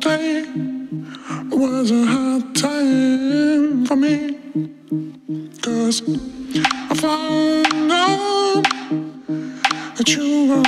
today was a hard time for me. Cause I found out that you were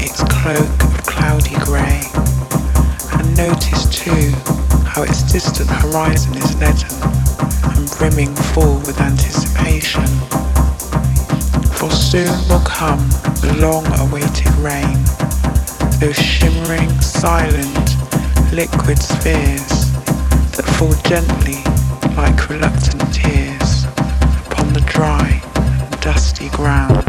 Its cloak of cloudy grey, and notice too how its distant horizon is leaden and brimming full with anticipation. For soon will come the long awaited rain, those shimmering, silent, liquid spheres that fall gently like reluctant tears upon the dry dusty ground.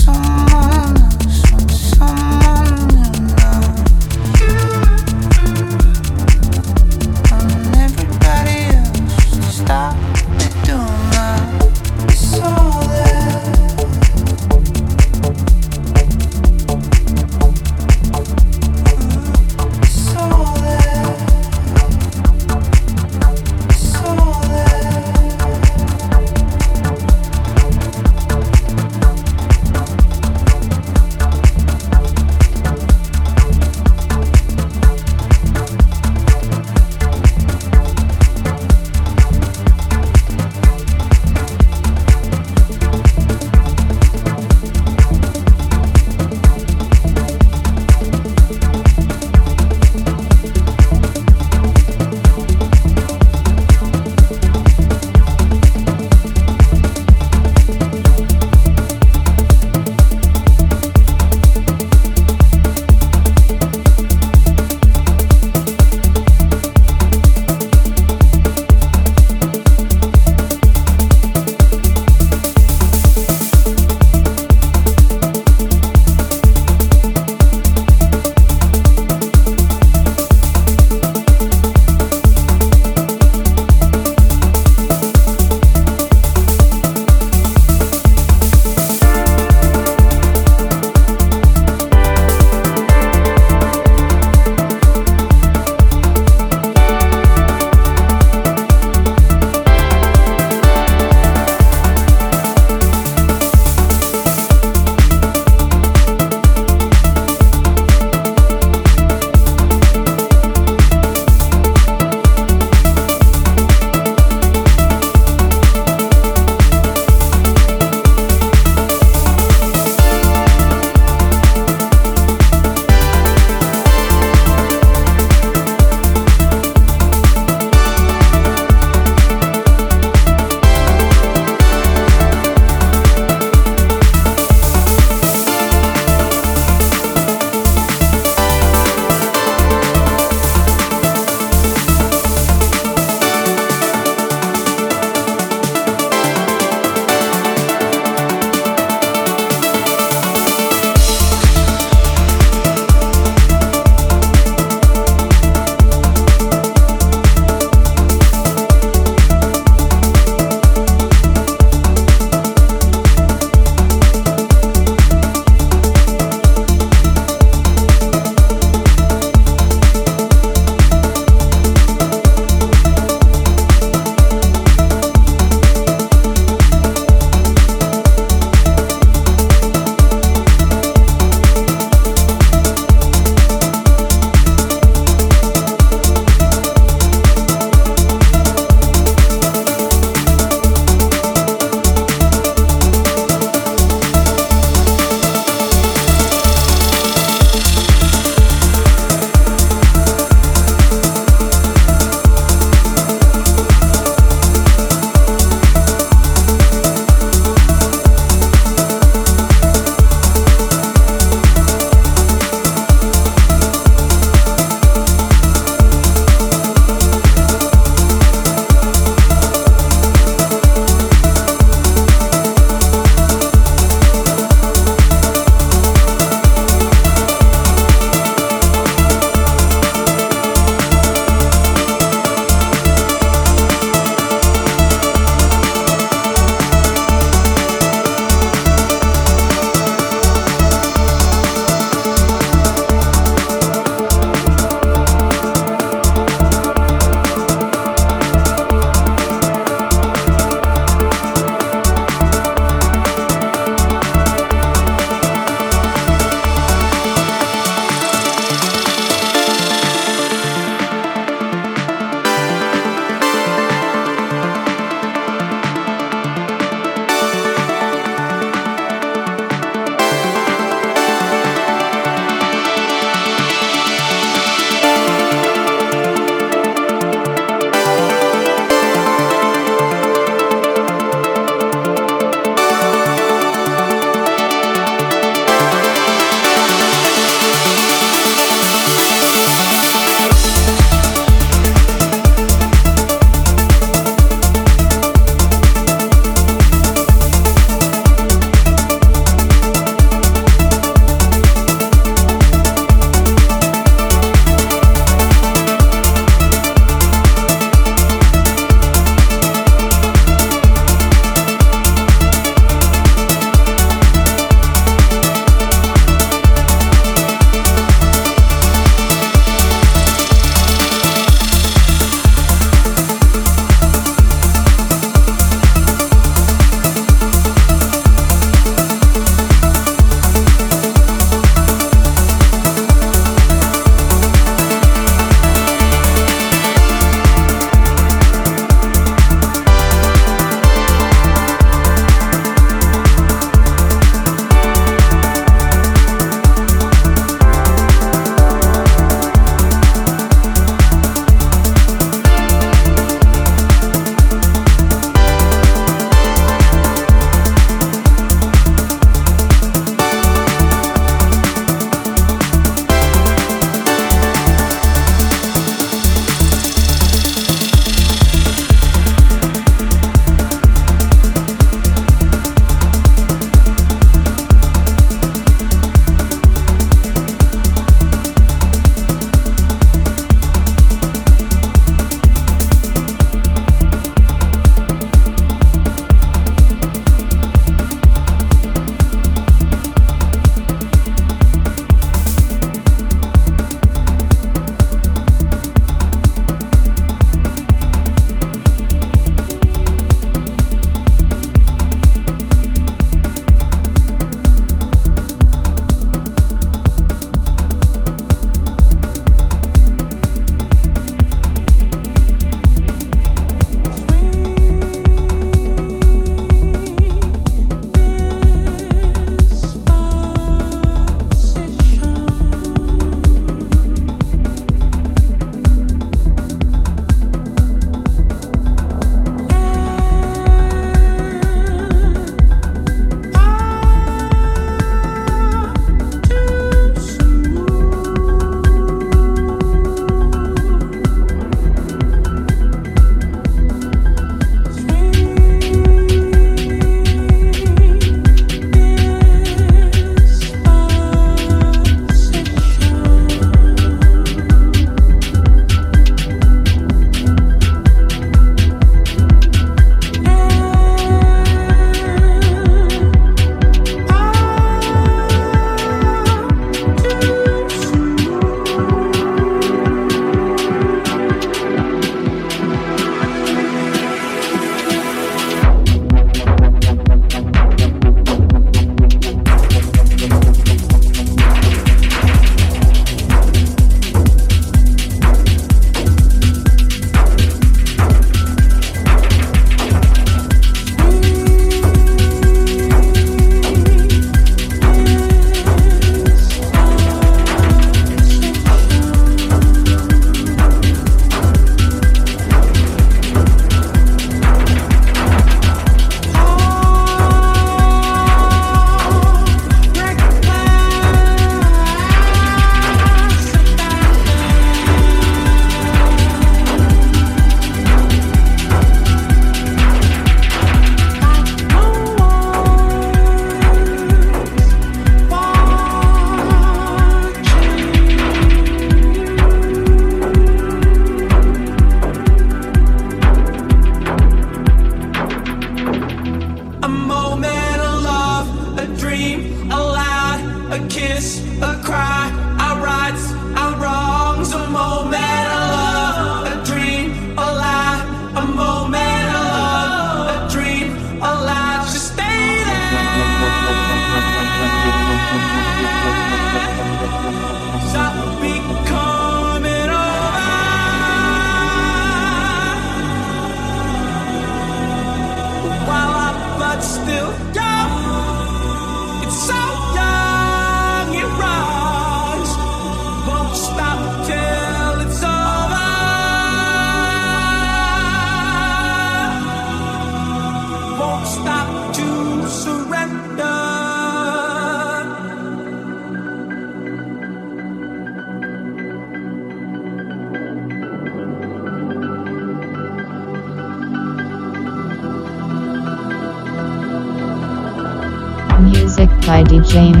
By